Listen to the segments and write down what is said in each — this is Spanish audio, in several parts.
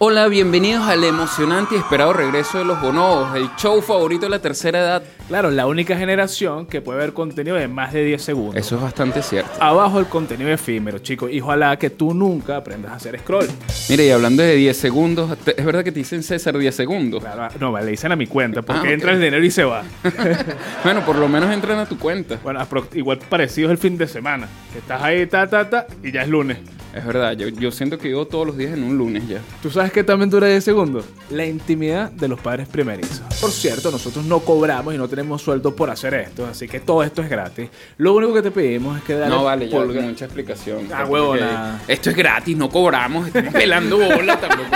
Hola, bienvenidos al emocionante y esperado regreso de los bonobos, el show favorito de la tercera edad. Claro, la única generación que puede ver contenido de más de 10 segundos. Eso es bastante cierto. Abajo el contenido efímero, chicos. Y ojalá que tú nunca aprendas a hacer scroll. Mire, y hablando de 10 segundos, es verdad que te dicen César 10 segundos. Claro, no, le dicen a mi cuenta porque Ah, ok. entra el dinero y se va. Bueno, por lo menos entran a tu cuenta. bueno, igual parecido es el fin de semana. Que estás ahí, ta, ta, ta, y ya es lunes. Es verdad, yo, yo siento que vivo todos los días en un lunes ya. ¿Tú sabes qué también dura 10 segundos? La intimidad de los padres primerizos. Por cierto, nosotros no cobramos y no tenemos sueldo por hacer esto, así que todo esto es gratis. Lo único que te pedimos es que dale No vale, ya mucha explicación. Ah, huevona. Esto es gratis, no cobramos, estamos pelando bola tampoco.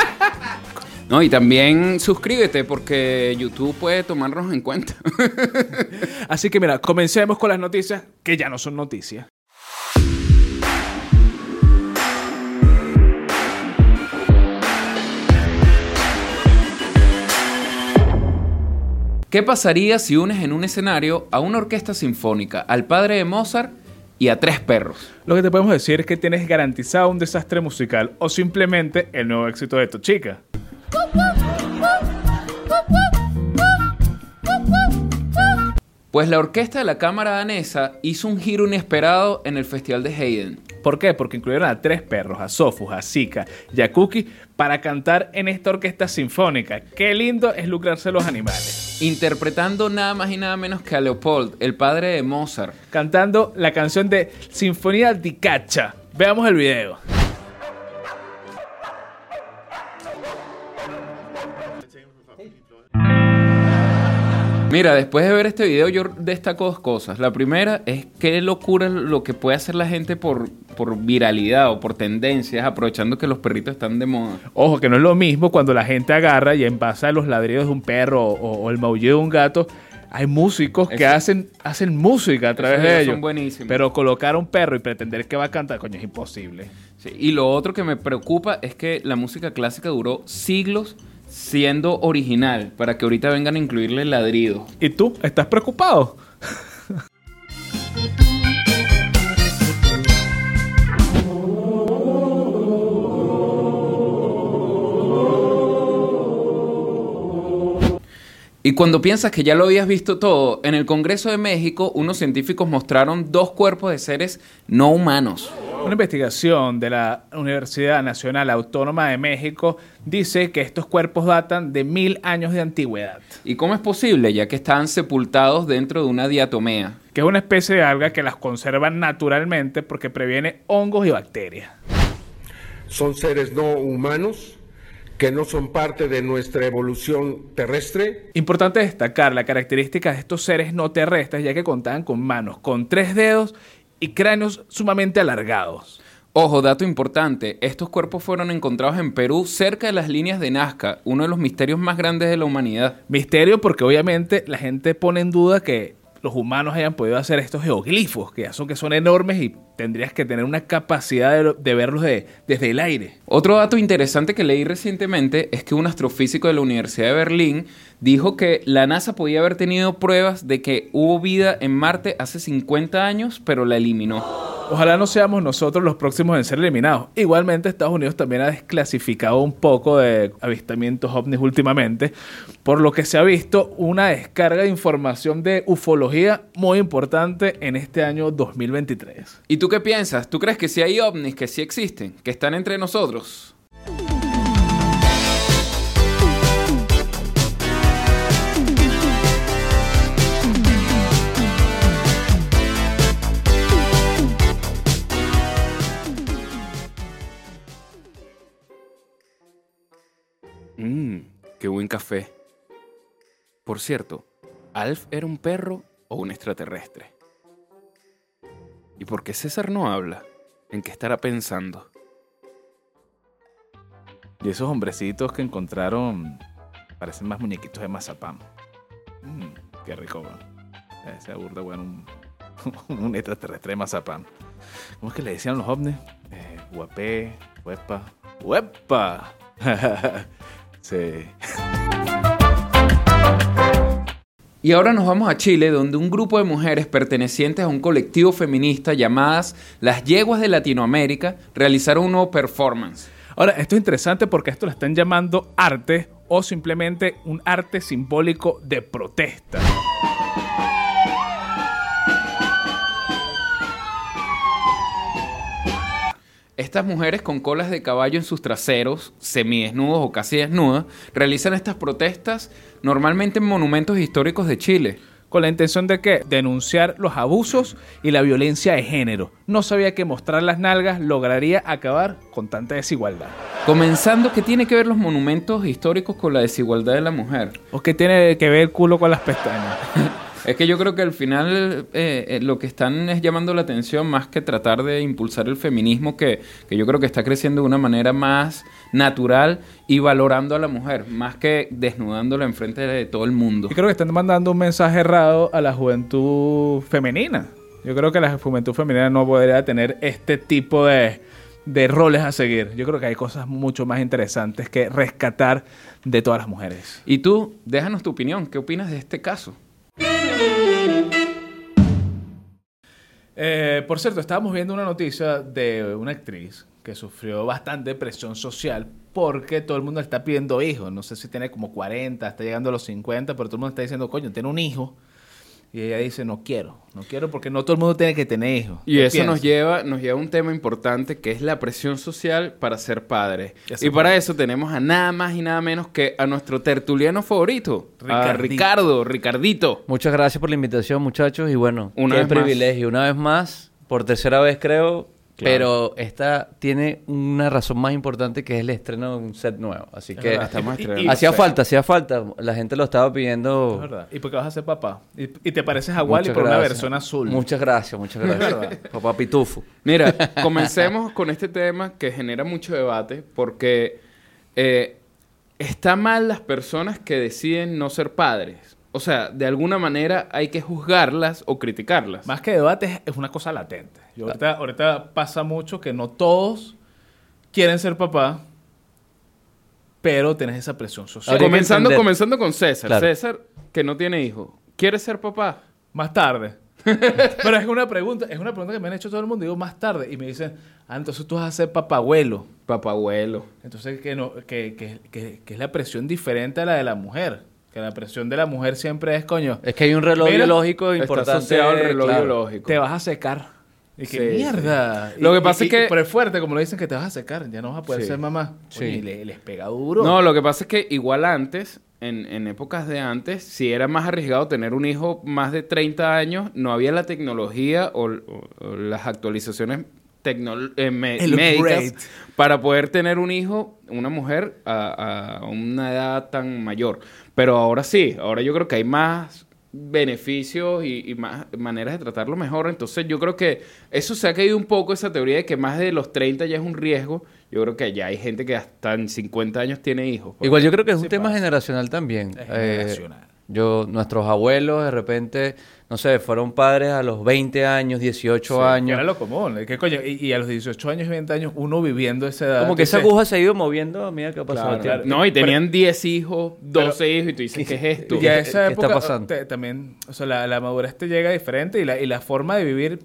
No, y también suscríbete porque YouTube puede tomarnos en cuenta. Así que mira, comencemos con las noticias que ya no son noticias. ¿Qué pasaría si unes en un escenario a una orquesta sinfónica, al padre de Mozart y a tres perros? Lo que te podemos decir es que tienes garantizado un desastre musical o simplemente el nuevo éxito de tu chica. Pues la orquesta de la Cámara Danesa hizo un giro inesperado en el Festival de Haydn. ¿Por qué? Porque incluyeron a tres perros, a Sofus, a Zika y a Cookie, para cantar en esta orquesta sinfónica. Qué lindo es lucrarse los animales. Interpretando nada más y nada menos que a Leopold, el padre de Mozart. Cantando la canción de Sinfonía di Caccia. Veamos el video. Mira, después de ver este video yo destaco dos cosas. La primera es qué locura lo que puede hacer la gente por, por viralidad o por tendencias, aprovechando que los perritos están de moda. Ojo, que no es lo mismo cuando la gente agarra y en base a los ladridos de un perro o, o el maullido de un gato, hay músicos que Eso- hacen, hacen música a través Esos de ellos. son buenísimos. Pero colocar a un perro y pretender que va a cantar, coño, es imposible. Sí, Y lo otro que me preocupa es que la música clásica duró siglos siendo original, para que ahorita vengan a incluirle ladrido. ¿Y tú? ¿Estás preocupado? Y cuando piensas que ya lo habías visto todo, en el Congreso de México unos científicos mostraron dos cuerpos de seres no humanos. Una investigación de la Universidad Nacional Autónoma de México dice que estos cuerpos datan de mil años de antigüedad, ¿Y cómo es posible? Ya que estaban sepultados dentro de una diatomea. que es una especie de alga que las conserva naturalmente porque previene hongos y bacterias. son seres no humanos que no son parte de nuestra evolución terrestre. Importante destacar la característica de estos seres no terrestres, ya que contaban con manos con tres dedos y cráneos sumamente alargados. Ojo, dato importante, estos cuerpos fueron encontrados en Perú cerca de las líneas de Nazca, uno de los misterios más grandes de la humanidad. Misterio porque obviamente la gente pone en duda que los humanos hayan podido hacer estos geoglifos, que son que son enormes y tendrías que tener una capacidad de, de verlos de- desde el aire. Otro dato interesante que leí recientemente es que un astrofísico de la Universidad de Berlín dijo que la NASA podía haber tenido pruebas de que hubo vida en Marte hace 50 años, pero la eliminó. Ojalá no seamos nosotros los próximos en ser eliminados. Igualmente Estados Unidos también ha desclasificado un poco de avistamientos ovnis últimamente, por lo que se ha visto una descarga de información de ufología muy importante en este año 2023. ¿Y tú qué piensas? ¿Tú crees que sí hay ovnis, que sí existen, que están entre nosotros? Mmm, qué buen café. Por cierto, ¿Alf era un perro o un extraterrestre? ¿Y por qué César no habla? ¿En qué estará pensando? Y esos hombrecitos que encontraron parecen más muñequitos de mazapán. Mm, qué rico. Ese burda, un, un extraterrestre de mazapán. ¿Cómo es que le decían los ovnis? Eh, guapé, huepa. ¡Huepa! sí. Y ahora nos vamos a Chile, donde un grupo de mujeres pertenecientes a un colectivo feminista llamadas Las Yeguas de Latinoamérica realizaron un nuevo performance. Ahora, esto es interesante porque esto lo están llamando arte o simplemente un arte simbólico de protesta. Estas mujeres con colas de caballo en sus traseros, semidesnudos o casi desnudas, realizan estas protestas normalmente en monumentos históricos de Chile. con la intención de que denunciar los abusos y la violencia de género. No sabía que mostrar las nalgas lograría acabar con tanta desigualdad. Comenzando, ¿qué tiene que ver los monumentos históricos con la desigualdad de la mujer? ¿O qué tiene que ver el culo con las pestañas? Es que yo creo que al final eh, eh, lo que están es llamando la atención más que tratar de impulsar el feminismo que, que yo creo que está creciendo de una manera más natural y valorando a la mujer, más que desnudándola enfrente de todo el mundo. Yo creo que están mandando un mensaje errado a la juventud femenina. Yo creo que la juventud femenina no podría tener este tipo de, de roles a seguir. Yo creo que hay cosas mucho más interesantes que rescatar de todas las mujeres. Y tú, déjanos tu opinión, ¿qué opinas de este caso? Eh, por cierto, estábamos viendo una noticia de una actriz que sufrió bastante presión social porque todo el mundo está pidiendo hijos. No sé si tiene como 40, está llegando a los 50, pero todo el mundo está diciendo, coño, tiene un hijo. Y ella dice, no quiero, no quiero porque no todo el mundo tiene que tener hijos. Y ¿Qué eso nos lleva, nos lleva a un tema importante que es la presión social para ser padre. Eso Y para eso tenemos a nada más y nada menos que a nuestro tertuliano favorito, a. Ricardo, Ricardito. Muchas gracias por la invitación, muchachos. Y bueno, más. privilegio. Una vez más, por tercera vez creo. Claro. Pero esta tiene una razón más importante que es el estreno de un set nuevo. Así Es que hacía falta, hacía falta. La gente lo estaba Es pidiendo. verdad. ¿Y por qué vas a ser papá? Y, y te pareces a Wally por una versión azul. Muchas gracias, muchas gracias. Papá Pitufo. Mira, comencemos con este tema que genera mucho debate porque eh, está mal las personas que deciden no ser padres. O sea, de alguna manera hay que juzgarlas o criticarlas. Más que debate, es- una cosa latente. Yo ahorita, ahorita pasa mucho que no todos quieren ser papá, pero tienes esa presión social. Comenzando, comenzando con César. Claro. César, que no tiene hijo, ¿quiere ser papá? Más tarde. Pero es una pregunta, es una pregunta que me han hecho todo el mundo. Digo, más tarde. Y me dicen, ah, entonces tú vas a ser papabuelo. Papá abuelo. Entonces, que, no, que, que, que, que es la presión diferente a la de la mujer. Que la presión de la mujer siempre es, coño, Es que hay un reloj Mira, biológico Está importante. asociado al reloj claro. biológico. te vas a secar. Y que Sí, mierda. sí. Lo Y- que pasa y- es que- Pero es fuerte, como lo dicen, que te vas a secar. Ya no vas a poder Sí. ser mamá. Sí. Oye, y le- les pega duro. No, lo que pasa es que igual antes, en, en épocas de antes, si era más arriesgado tener un hijo más de 30 años, no había la tecnología o, o- o las actualizaciones eh, me- El médicas upgrade. para poder tener un hijo, una mujer, a, a una edad tan mayor. Pero ahora sí, ahora yo creo que hay más beneficios y, y más maneras de tratarlo mejor. Entonces yo creo que eso se ha caído un poco, esa teoría de que más de los 30 ya es un riesgo. Yo creo que ya hay gente que hasta en 50 años tiene hijos. Igual yo creo que es un tema pasa. generacional también. Es Eh, generacional. yo, nuestros abuelos de repente, no sé, fueron padres a los 20 años, 18 Sí, que años. Era lo común. ¿Qué coño? Y, y a los 18 años y 20 años, uno viviendo esa edad. Como que esa aguja se ha ido moviendo a medida que ha pasado Claro, el tiempo. claro. No, y tenían 10 hijos, 12 hijos, y tú dices, ¿qué es esto? Y a ¿Qué- esa qué está época pasando? te- también, o sea, la, la madurez te llega diferente y la, y la forma de vivir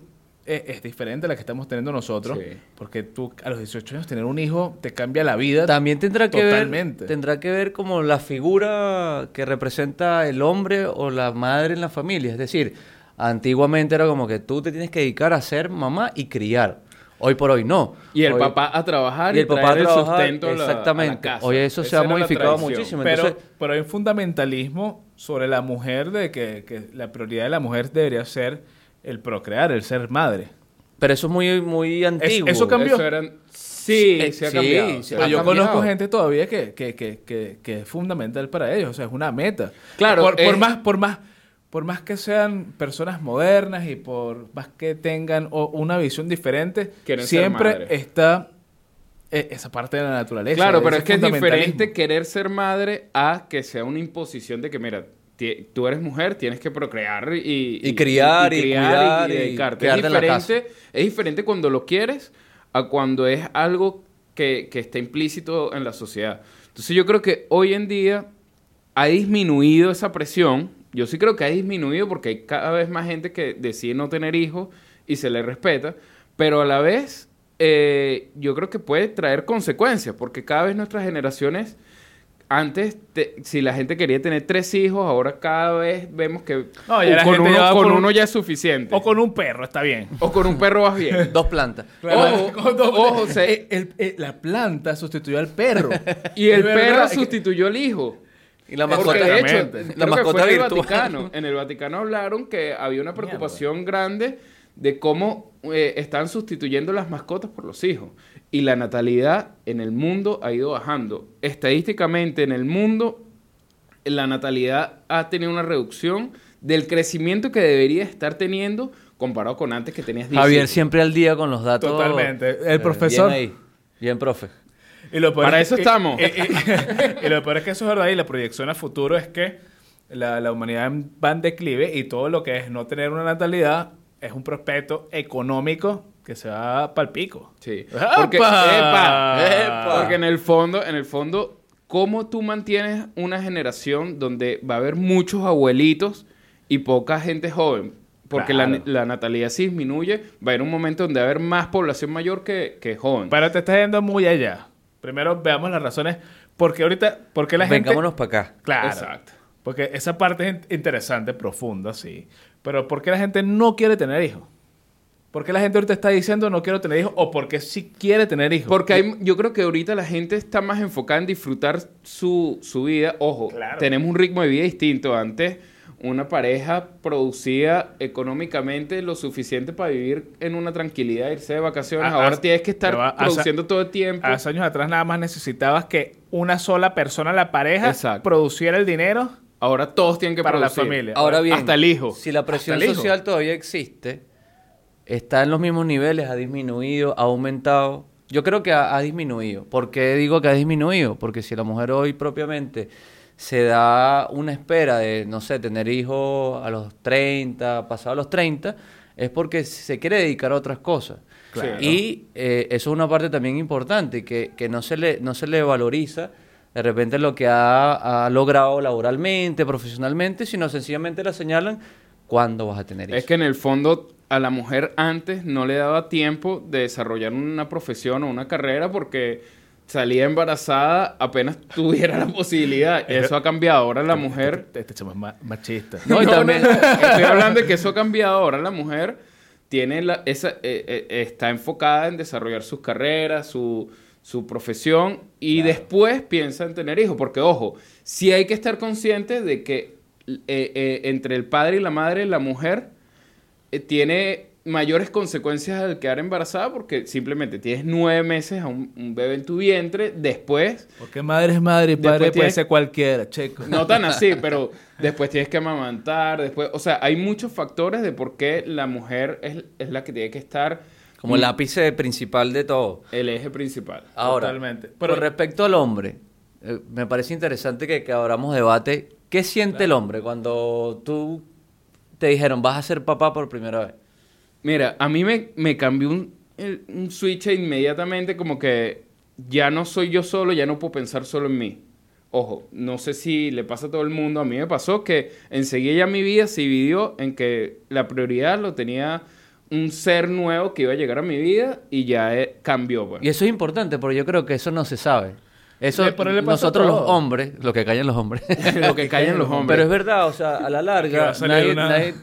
es, es diferente a la que estamos teniendo nosotros. Sí. Porque tú a los 18 años tener un hijo te cambia la vida. También tendrá que Totalmente. ver tendrá que ver como la figura que representa el hombre o la madre en la familia, es decir, antiguamente era como que tú te tienes que dedicar a ser mamá y criar. Hoy por hoy no. Y el Hoy- papá a trabajar y, el papá a traer el sustento a la- a la exactamente. casa. Oye, eso se ha modificado muchísimo. pero, Entonces, pero hay un fundamentalismo sobre la mujer de que, que la prioridad de la mujer debería ser el procrear, el ser madre. pero eso es muy muy antiguo. eso cambió. Eso eran... Sí, Eh, se ha sí, cambiado. se ha yo cambiado. conozco gente todavía que, que, que, que, que es fundamental para ellos, o sea, es una meta. Claro, por, por es- más, por más, por más que sean personas modernas y por más que tengan o- una visión diferente, siempre está eh, esa parte de la naturaleza. Claro, pero es que es diferente querer ser madre a que sea una imposición de que, mira, tú eres mujer, tienes que procrear y... Y criar, y cuidar, y dedicarte. Es diferente, es diferente cuando lo quieres a cuando es algo que, que está implícito en la sociedad. Entonces yo creo que hoy en día ha disminuido esa presión. Yo sí creo que ha disminuido porque hay cada vez más gente que decide no tener hijos y se le respeta, pero a la vez eh, yo creo que puede traer consecuencias porque cada vez nuestras generaciones antes, te- si la gente quería tener tres hijos, ahora cada vez vemos que No, ya la con, uno, ya va con por un- uno ya es suficiente. O con un perro, está bien. O con un perro vas bien. Dos plantas. Ojo, Con dos- ojo, se- Eh, el- eh, la planta sustituyó al perro. y el perro sustituyó al hijo. Y la Porque mascota, de hecho, creo la que mascota fue en el. Vaticano. En el Vaticano hablaron que había una preocupación grande de cómo eh, están sustituyendo las mascotas por los hijos. Y la natalidad en el mundo ha ido bajando. Estadísticamente en el mundo, la natalidad ha tenido una reducción del crecimiento que debería estar teniendo comparado con antes que tenías 10 Javier siempre al día con los datos. Totalmente. El Eh, profesor- Bien ahí. Bien, profe. Y lo Para es eso que- estamos. Y, y- y lo peor es que eso es verdad y la proyección a futuro es que la, la humanidad va en declive y todo lo que es no tener una natalidad es un prospecto económico que se va para el pico. Sí. Porque, epa, ¡Epa! porque en el fondo, en el fondo, ¿cómo tú mantienes una generación donde va a haber muchos abuelitos y poca gente joven? Porque la, Claro. la natalidad se disminuye, va a haber un momento donde va a haber más población mayor que, que joven. Pero te estás yendo muy allá. Primero veamos las razones. Porque ahorita, porque la gente... Vengámonos para acá. Claro. Exacto. Porque esa parte es in- interesante, profunda, sí. Pero ¿por qué la gente no quiere tener hijos? ¿Por qué la gente ahorita está diciendo no quiero tener hijos? ¿O porque sí quiere tener hijos? Porque hay, yo creo que ahorita la gente está más enfocada en disfrutar su, su vida. Ojo, Claro. tenemos un ritmo de vida distinto. Antes, una pareja producía económicamente lo suficiente para vivir en una tranquilidad, irse de vacaciones. Ah, Ahora ah, tienes que estar produciendo todo el tiempo. Hace años atrás nada más necesitabas que una sola persona, la pareja, Exacto. produciera el dinero Ahora todos tienen que para la familia. Ahora bien, Hasta el hijo. si la presión hijo. social todavía existe, está en los mismos niveles, ha disminuido, ha aumentado. Yo creo que ha, ha disminuido. ¿Por qué digo que ha disminuido? Porque si la mujer hoy propiamente se da una espera de, no sé, tener hijos a los 30, pasado los 30, es porque se quiere dedicar a otras cosas. Claro. Y eh, eso es una parte también importante, que, que no, se le, no se le valoriza de repente lo que ha, ha logrado laboralmente, profesionalmente, sino sencillamente la señalan cuándo vas a tener hijos. Es que en el fondo a la mujer antes no le daba tiempo de desarrollar una profesión o una carrera porque salía embarazada apenas tuviera la posibilidad. Eso ha cambiado. Ahora la mujer... Este chamo es ma- machista. No, y también- Estoy hablando de que eso ha cambiado. Ahora la mujer tiene la, esa, eh, eh, está enfocada en desarrollar sus carreras, su, su profesión y después piensa en tener hijos. Porque, ojo, sí hay que estar consciente de que eh, entre el padre y la madre, la mujer eh, tiene mayores consecuencias al quedar embarazada porque simplemente tienes nueve meses a un, un bebé en tu vientre, después Porque madre es madre y Después padre puede ser cualquiera, checo. no tan así, pero después tienes que amamantar, después, o sea, hay muchos factores de por qué la mujer es, es la que tiene que estar Como el ápice principal de todo. el eje principal. Ahora, Totalmente. pero Pero- respecto al hombre, eh, me parece interesante que, que abramos debate. ¿Qué siente el hombre cuando tú te dijeron vas a ser papá por primera vez? Mira, a mí me, me cambió un, un switch inmediatamente como que ya no soy yo solo, ya no puedo pensar solo en mí. Ojo, no sé si le pasa a todo el mundo, a mí me pasó que enseguida ya mi vida se dividió en que la prioridad lo tenía un ser nuevo que iba a llegar a mi vida y ya eh, cambió. pues. Y eso es importante porque yo creo que eso no se sabe. Eso Le- nosotros los hombres, lo que callan los hombres. Lo que callan los hombres. Pero es verdad, o sea, a la larga, nadie- nadie-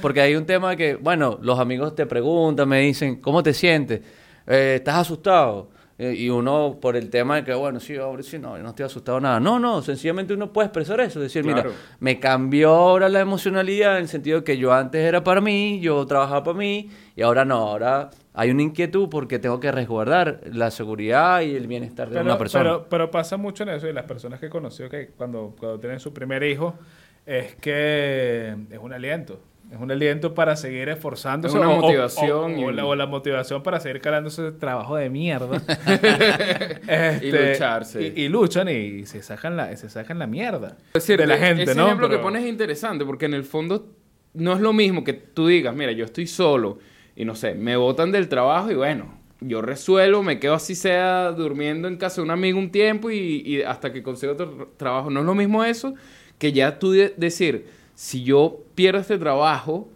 porque hay un tema que, bueno, los amigos te preguntan, me dicen, ¿cómo te sientes? Eh, ¿Estás asustado? Eh, y uno, por el tema de que, bueno, sí, hombre, sí, no, yo no estoy asustado nada. No, no, sencillamente uno puede expresar eso, decir, Claro. mira, me cambió ahora la emocionalidad en el sentido que yo antes era para mí, yo trabajaba para mí, y ahora no, ahora hay una inquietud porque tengo que resguardar la seguridad y el bienestar de Pero, una persona. pero, pero pasa mucho en eso y las personas que he conocido que cuando, cuando tienen su primer hijo es que es un aliento. Es un aliento para seguir esforzándose. Es una o- motivación O, la, o la motivación para seguir calando ese trabajo de mierda. Y lucharse. Y, y luchan y se sacan la, se sacan la mierda. Es decir, de la e- gente, ese ¿no? ejemplo Pero- que pones es interesante porque en el fondo no es lo mismo que tú digas, mira, yo estoy solo y no sé, me botan del trabajo y bueno, yo resuelvo, me quedo así sea durmiendo en casa de un amigo un tiempo y, y hasta que consiga otro tra- trabajo. No es lo mismo eso que ya tú de- decir, si yo pierdo este trabajo,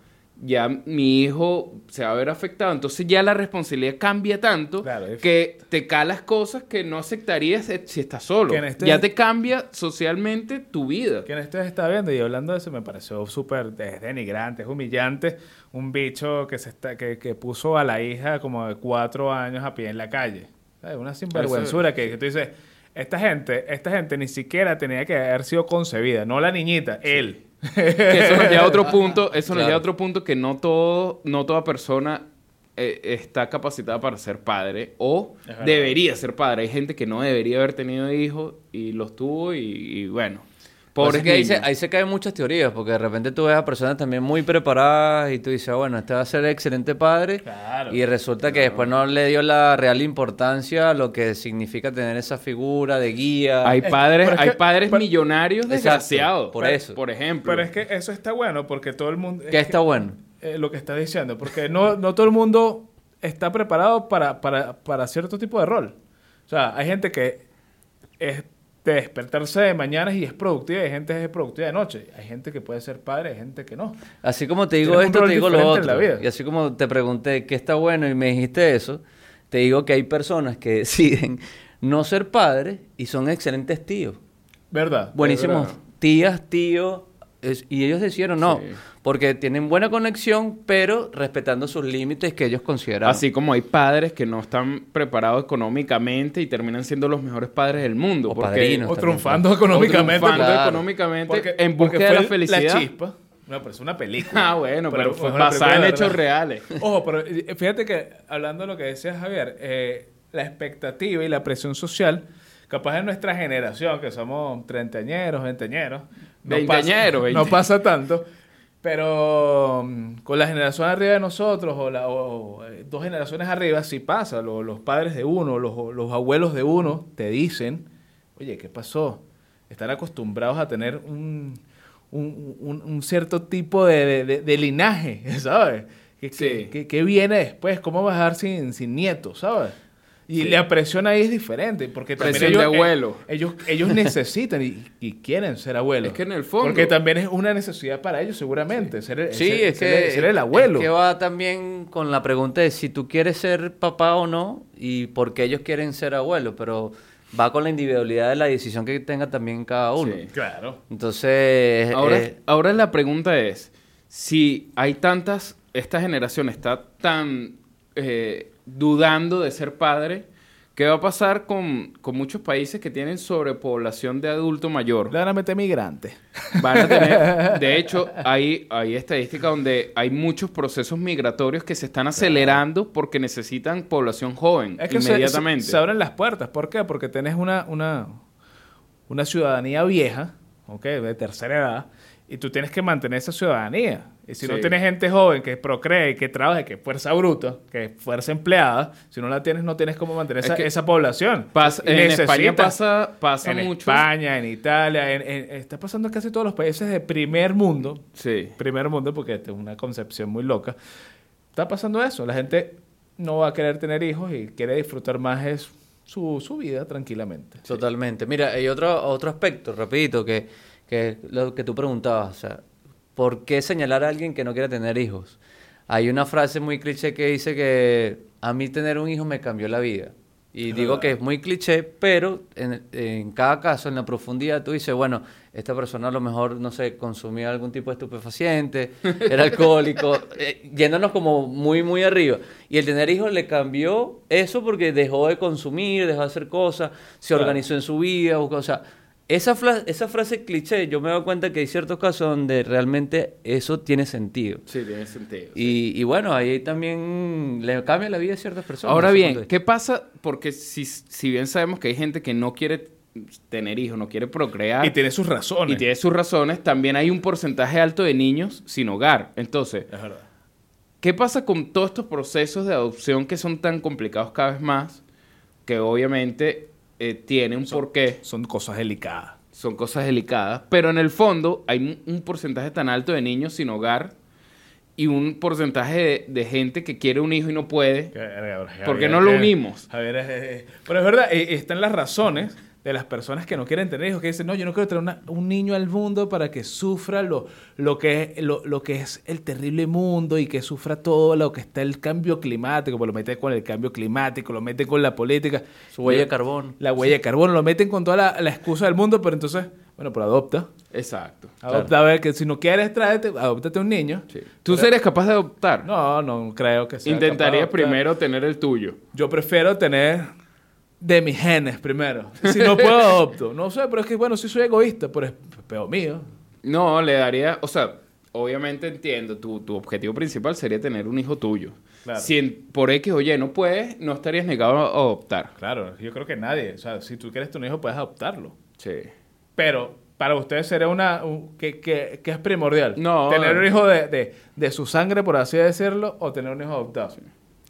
ya mi hijo se va a ver afectado. Entonces ya la responsabilidad cambia tanto Claro, que te calas cosas que no aceptarías eh, si estás solo. Que en este- Ya te cambia socialmente tu vida. Quien esto está viendo y hablando de eso me pareció súper de- denigrante, es humillante. Un bicho que se está, que, que puso a la hija como de cuatro años a pie en la calle. ¿Sabes? Una sinvergüenzura que, que tú dices, esta gente, esta gente ni siquiera tenía que haber sido concebida, no la niñita, él. Que eso nos lleva a otro punto, eso nos Claro. lleva a otro punto que no todo, no toda persona eh, está capacitada para ser padre o debería ser padre. Hay gente que no debería haber tenido hijos y los tuvo y, y bueno. Pobres que ahí se, niños. ahí se caen muchas teorías, porque de repente tú ves a personas también muy preparadas y tú dices, ah, bueno, este va a ser excelente padre. Claro. Y resulta que después no le dio la real importancia a lo que significa tener esa figura de guía. Hay Es- padres, hay padres pero- millonarios desgraciados. por eso. Por ejemplo. Pero es que eso está bueno porque todo el mundo... es que está bueno. eh, lo que está diciendo, porque no, no todo el mundo está preparado para, para, para cierto tipo de rol. O sea, hay gente que es de despertarse de mañana y es productiva, y hay gente que es productiva de noche. Hay gente que puede ser padre, hay gente que no. Así como te digo esto, te digo lo otro. Y así como te pregunté qué está bueno y me dijiste eso, te digo que hay personas que deciden no ser padres y son excelentes tíos. ¿Verdad? Buenísimos verdad. tías, tíos. Es- y ellos decidieron no, Sí. porque tienen buena conexión, pero respetando sus límites que ellos consideran. Así como hay padres que no están preparados económicamente y terminan siendo los mejores padres del mundo. O porque- padrinos. O triunfando o económicamente. triunfando Claro. económicamente porque- en búsqueda de la fue felicidad. La chispa. No, pero es una película. Ah, bueno, pero, fue una basada en hechos reales. Ojo, pero fíjate que hablando de lo que decía Javier, eh, la expectativa y la presión social, capaz en nuestra generación, que somos treintañeros, no no pasa tanto, pero mm, con la generación arriba de nosotros o, la- o, eh, dos generaciones arriba sí pasa. Lo- los padres de uno, los, los abuelos de uno te dicen, oye, ¿qué pasó? Están acostumbrados a tener un, un, un- un cierto tipo de, de- linaje, ¿sabes? ¿Qué, Sí. qué- qué- qué viene después? ¿Cómo vas a dejar sin, sin nietos, ¿sabes? Y Sí. la presión ahí es diferente, porque también Presión ellos, de abuelo. eh, ellos, ellos necesitan y, y quieren ser abuelos. Es que en el fondo- Porque también es una necesidad para ellos, seguramente, ser, el- Sí, ser- es ser que, el- ser el abuelo. es que va también con la pregunta de si tú quieres ser papá o no y por qué ellos quieren ser abuelos, pero va con la individualidad de la decisión que tenga también cada uno. Sí. Claro. Entonces, Ahora, eh, ahora la pregunta es, si hay tantas, esta generación está tan eh, dudando de ser padre, ¿qué va a pasar con, con muchos países que tienen sobrepoblación de adulto mayor? Claramente migrante. Van a tener, de hecho, hay, hay estadísticas donde hay muchos procesos migratorios que se están acelerando porque necesitan población joven Es que se- inmediatamente. Se, se abren las puertas. ¿Por qué? Porque tenés una, una, una ciudadanía vieja, ¿ok? De tercera edad, y tú tienes que mantener esa ciudadanía. Y si no tienes gente joven que procree, que trabaje, que es fuerza bruta, que es fuerza empleada, si no la tienes, no tienes cómo mantener Es esa, población. Pasa- en España pasa, pasa en mucho. España, en Italia, en- en- está pasando en casi todos los países de primer mundo, Sí. primer mundo, porque es una concepción muy loca. Está pasando eso. La gente no va a querer tener hijos y quiere disfrutar más es su, su vida tranquilamente. Totalmente. Mira, hay otro, otro aspecto, rapidito, que, que lo que tú preguntabas, o sea, ¿por qué señalar a alguien que no quiere tener hijos? Hay una frase muy cliché que dice que a mí tener un hijo me cambió la vida. Y digo que es muy cliché, pero en, en cada caso, en la profundidad, tú dices, bueno, esta persona a lo mejor, no sé, consumía algún tipo de estupefaciente, era alcohólico, eh, yéndonos como muy, muy arriba. Y el tener hijos le cambió eso porque dejó de consumir, dejó de hacer cosas, se Claro. organizó en su vida, buscó- o sea, esa, esa frase cliché, yo me doy cuenta que hay ciertos casos donde realmente eso tiene sentido. Sí, tiene sentido. Y, y bueno, ahí también le cambia la vida a ciertas personas. Ahora bien. ¿qué pasa? Porque si, si bien sabemos que hay gente que no quiere tener hijos, no quiere procrear Y tiene sus razones. y tiene sus razones, también hay un porcentaje alto de niños sin hogar. Entonces, Es verdad. ¿qué pasa con todos estos procesos de adopción que son tan complicados cada vez más? Que obviamente eh, tiene un porqué, Son cosas delicadas. son cosas delicadas, pero en el fondo hay un, porcentaje tan alto de niños sin hogar y un porcentaje de, de gente que quiere un hijo y no puede. Verga, ¿Por qué Javier, no lo unimos? Javier, eh, eh, pero es verdad, eh, están las razones de las personas que no quieren tener hijos, que dicen, no, yo no quiero tener una- un niño al mundo para que sufra lo, lo, que, es- lo, lo que es el terrible mundo y que sufra todo lo que está el cambio climático, pues lo meten con el cambio climático, lo meten con la política. Su huella de carbón. La huella de carbono, lo meten con toda la, la excusa del mundo, pero entonces, bueno, pero adopta. Exacto. Adopta, a ver, que si no quieres, tráete, adóptate un niño. Sí. ¿Tú serías capaz de adoptar? No, no creo que sea Intentarías primero tener el tuyo. Yo prefiero tener de mis genes primero. Si no puedo, adopto. No sé, pero es que, bueno, sí soy egoísta, pero es peor mío. No, le daría, o sea, obviamente entiendo, tu, tu objetivo principal sería tener un hijo tuyo. Claro. Si en- por X o Y no puedes, no estarías negado a adoptar. Claro, yo creo que nadie. O sea, si tú quieres tener un hijo, puedes adoptarlo. Sí. Pero para ustedes sería una... un- que, que- que es primordial. No. Tener un hijo de, de, de su sangre, por así decirlo, o tener un hijo adoptado.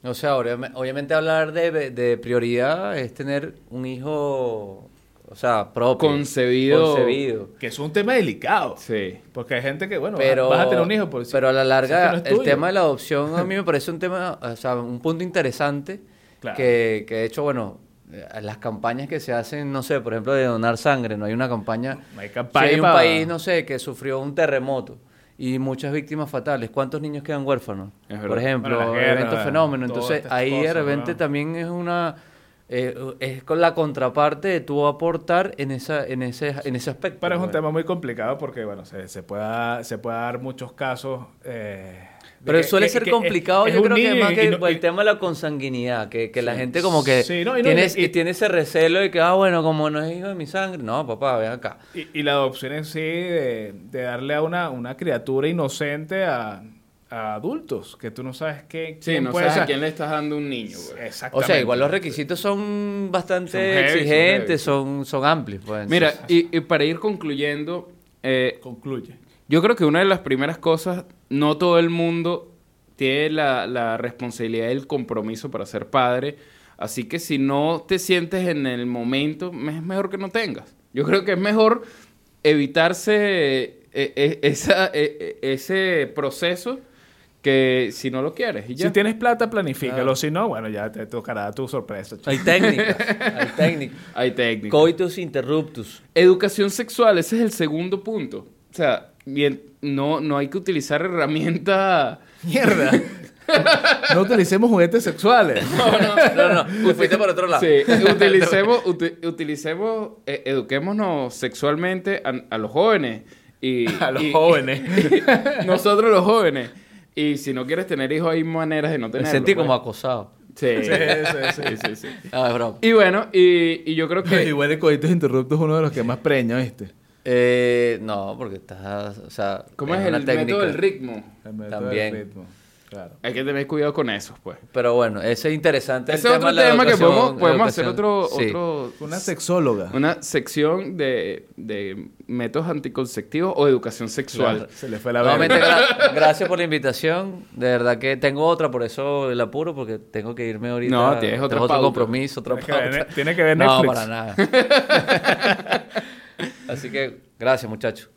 O sea, obviame- obviamente hablar de, de prioridad es tener un hijo, o sea, propio. Concebido. Concebido. Que es un tema delicado. Sí. Porque hay gente que, bueno, Pero, vas a tener un hijo. Por pero a la larga, es el tema de la adopción a mí me parece un tema, o sea, un punto interesante. Claro. Que, que de hecho, bueno, las campañas que se hacen, no sé, por ejemplo, de donar sangre, no hay una campaña. No hay campaña Si hay un pa- país, no sé, que sufrió un terremoto y muchas víctimas fatales, ¿cuántos niños quedan huérfanos? Por ejemplo, Bueno, fenómenos. todas Entonces, ahí de repente ¿verdad? también es una. eh, es con la contraparte de tú aportar en esa en ese en ese aspecto. Pero es un pues. tema muy complicado porque, bueno, se, se, puede, dar- se puede dar muchos casos. eh, Pero que- suele que- ser que complicado, es- yo creo que más que no- el y- tema de la consanguinidad, que, que la gente como que Sí, no, y no, tiene, y- tiene ese recelo de que, ah, bueno, como no es hijo de mi sangre, no, papá, ven acá. Y, y la adopción en sí de, de darle a una, una criatura inocente a, a adultos, que tú no sabes qué Sí, quién no puede sabes a quién le estás dando un niño, güey. O Exactamente. sea, igual los requisitos son bastante Son heavy, son exigentes, heavy. son, son, amplios. Pues. Mira, y, y para ir concluyendo, eh, Concluye. Yo creo que una de las primeras cosas, no todo el mundo tiene la, la responsabilidad y el compromiso para ser padre. Así que si no te sientes en el momento, es mejor que no tengas. Yo creo que es mejor evitarse eh, eh, esa, eh, ese proceso que si no lo quieres. Y ya. Si tienes plata, planifícalo. Claro. Si no, bueno, ya te tocará tu sorpresa. chico. Hay técnicas, hay técnicas. Hay técnicas. Coitus interruptus. Educación sexual, ese es el segundo punto. O sea, bien, no, no hay que utilizar herramientas... Mierda. no utilicemos juguetes sexuales. No, no, no, no. Te fuiste por otro lado. Sí, utilicemos, uti- utilicemos, eh, eduquémonos sexualmente a, a los jóvenes. Y, A los y- jóvenes. y- nosotros los jóvenes. Y si no quieres tener hijos, hay maneras de no Me tenerlos. sentí pues. como acosado. Sí. Sí, sí, sí. sí, sí. Ah, es broma. Y bueno, y, y yo creo que... Igual el coitus interruptus es uno de los que más preña, ¿viste? Eh, no, porque estás, o sea... ¿Cómo es, el técnica. método del ritmo? El método También. del ritmo. Claro. Hay que tener cuidado con eso, pues. Pero bueno, ese es interesante. Ese es otro tema que podemos, podemos hacer otro, Sí. otro Una sexóloga. una sección de, de métodos anticonceptivos o educación sexual. Claro. Se le fue la Nuevamente, gra- gracias por la invitación. De verdad que tengo otra, por eso el apuro, porque tengo que irme ahorita. No, tienes otra Tengo otro pauta. compromiso, otra Tiene que ver- pauta. tiene que ver No, Netflix. para nada. Así que, gracias, muchachos.